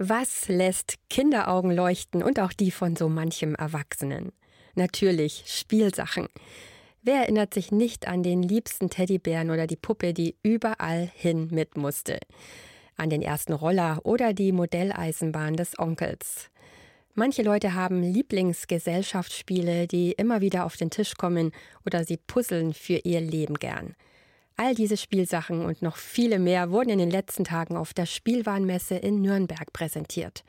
Was lässt Kinderaugen leuchten und auch die von so manchem Erwachsenen? Natürlich Spielsachen. Wer erinnert sich nicht an den liebsten Teddybären oder die Puppe, die überall hin mit musste? An den ersten Roller oder die Modelleisenbahn des Onkels. Manche Leute haben Lieblingsgesellschaftsspiele, die immer wieder auf den Tisch kommen oder sie puzzeln für ihr Leben gern. All diese Spielsachen und noch viele mehr wurden in den letzten Tagen auf der Spielwarenmesse in Nürnberg präsentiert.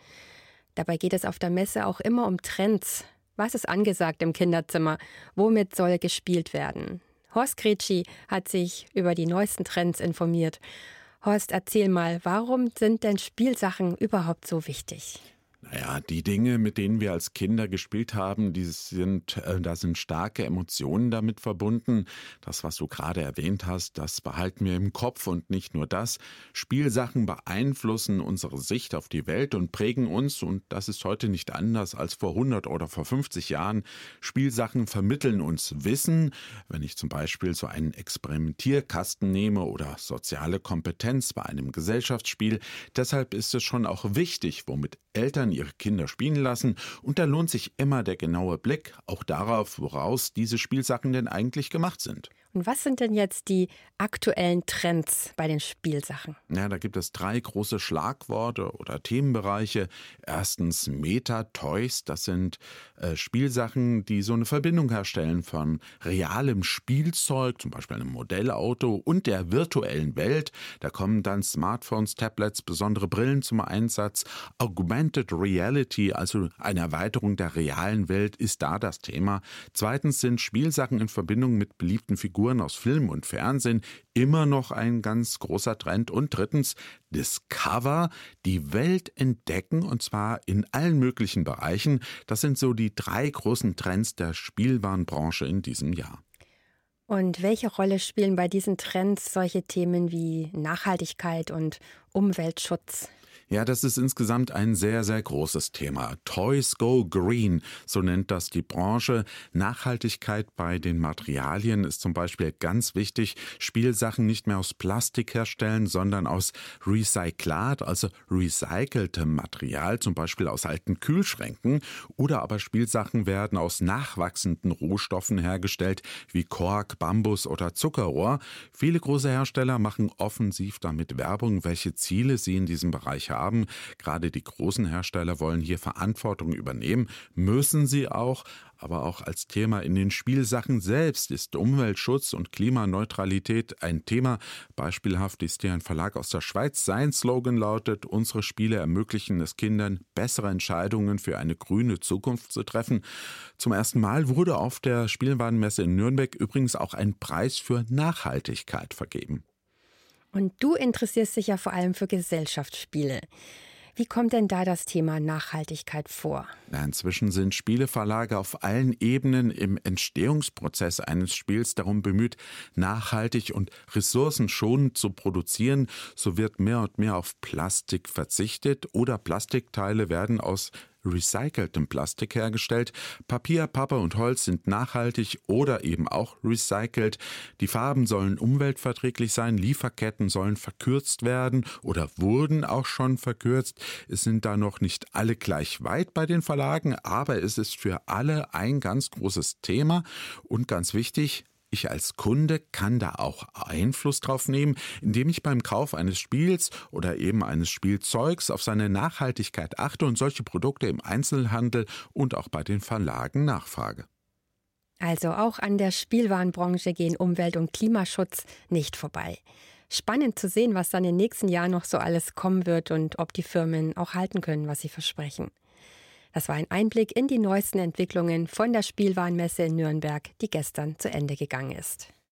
Dabei geht es auf der Messe auch immer um Trends. Was ist angesagt im Kinderzimmer? Womit soll gespielt werden? Horst Gretschi hat sich über die neuesten Trends informiert. Horst, erzähl mal, warum sind denn Spielsachen überhaupt so wichtig? Naja, die Dinge, mit denen wir als Kinder gespielt haben, die sind, äh, da sind starke Emotionen damit verbunden. Das, was du gerade erwähnt hast, das behalten wir im Kopf und nicht nur das. Spielsachen beeinflussen unsere Sicht auf die Welt und prägen uns und das ist heute nicht anders als vor 100 oder vor 50 Jahren. Spielsachen vermitteln uns Wissen. Wenn ich zum Beispiel so einen Experimentierkasten nehme oder soziale Kompetenz bei einem Gesellschaftsspiel, deshalb ist es schon auch wichtig, womit Eltern Eltern ihre Kinder spielen lassen und da lohnt sich immer der genaue Blick auch darauf, woraus diese Spielsachen denn eigentlich gemacht sind. Und was sind denn jetzt die aktuellen Trends bei den Spielsachen? Ja, da gibt es drei große Schlagworte oder Themenbereiche. Erstens Meta-Toys, das sind äh, Spielsachen, die so eine Verbindung herstellen von realem Spielzeug, zum Beispiel einem Modellauto und der virtuellen Welt. Da kommen dann Smartphones, Tablets, besondere Brillen zum Einsatz. Augmented Reality, also eine Erweiterung der realen Welt, ist da das Thema. Zweitens sind Spielsachen in Verbindung mit beliebten Figuren aus Film und Fernsehen immer noch ein ganz großer Trend. Und drittens, Discover, die Welt entdecken und zwar in allen möglichen Bereichen. Das sind so die drei großen Trends der Spielwarenbranche in diesem Jahr. Und welche Rolle spielen bei diesen Trends solche Themen wie Nachhaltigkeit und Umweltschutz? Ja, das ist insgesamt ein sehr, sehr großes Thema. Toys Go Green, so nennt das die Branche. Nachhaltigkeit bei den Materialien ist zum Beispiel ganz wichtig. Spielsachen nicht mehr aus Plastik herstellen, sondern aus Recyclat, also recyceltem Material, zum Beispiel aus alten Kühlschränken. Oder aber Spielsachen werden aus nachwachsenden Rohstoffen hergestellt, wie Kork, Bambus oder Zuckerrohr. Viele große Hersteller machen offensiv damit Werbung, welche Ziele sie in diesem Bereich haben haben. Gerade die großen Hersteller wollen hier Verantwortung übernehmen, müssen sie auch. Aber auch als Thema in den Spielsachen selbst ist Umweltschutz und Klimaneutralität ein Thema. Beispielhaft ist hier ein Verlag aus der Schweiz. Sein Slogan lautet, unsere Spiele ermöglichen es Kindern, bessere Entscheidungen für eine grüne Zukunft zu treffen. Zum ersten Mal wurde auf der Spielwarenmesse in Nürnberg übrigens auch ein Preis für Nachhaltigkeit vergeben. Und du interessierst dich ja vor allem für Gesellschaftsspiele. Wie kommt denn da das Thema Nachhaltigkeit vor? Inzwischen sind Spieleverlage auf allen Ebenen im Entstehungsprozess eines Spiels darum bemüht, nachhaltig und ressourcenschonend zu produzieren. So wird mehr und mehr auf Plastik verzichtet oder Plastikteile werden aus recyceltem Plastik hergestellt. Papier, Pappe und Holz sind nachhaltig oder eben auch recycelt. Die Farben sollen umweltverträglich sein, Lieferketten sollen verkürzt werden oder wurden auch schon verkürzt. Es sind da noch nicht alle gleich weit bei den Verlagen, aber es ist für alle ein ganz großes Thema und ganz wichtig, ich als Kunde kann da auch Einfluss drauf nehmen, indem ich beim Kauf eines Spiels oder eben eines Spielzeugs auf seine Nachhaltigkeit achte und solche Produkte im Einzelhandel und auch bei den Verlagen nachfrage. Also auch an der Spielwarenbranche gehen Umwelt- und Klimaschutz nicht vorbei. Spannend zu sehen, was dann in den nächsten Jahren noch so alles kommen wird und ob die Firmen auch halten können, was sie versprechen. Das war ein Einblick in die neuesten Entwicklungen von der Spielwarenmesse in Nürnberg, die gestern zu Ende gegangen ist.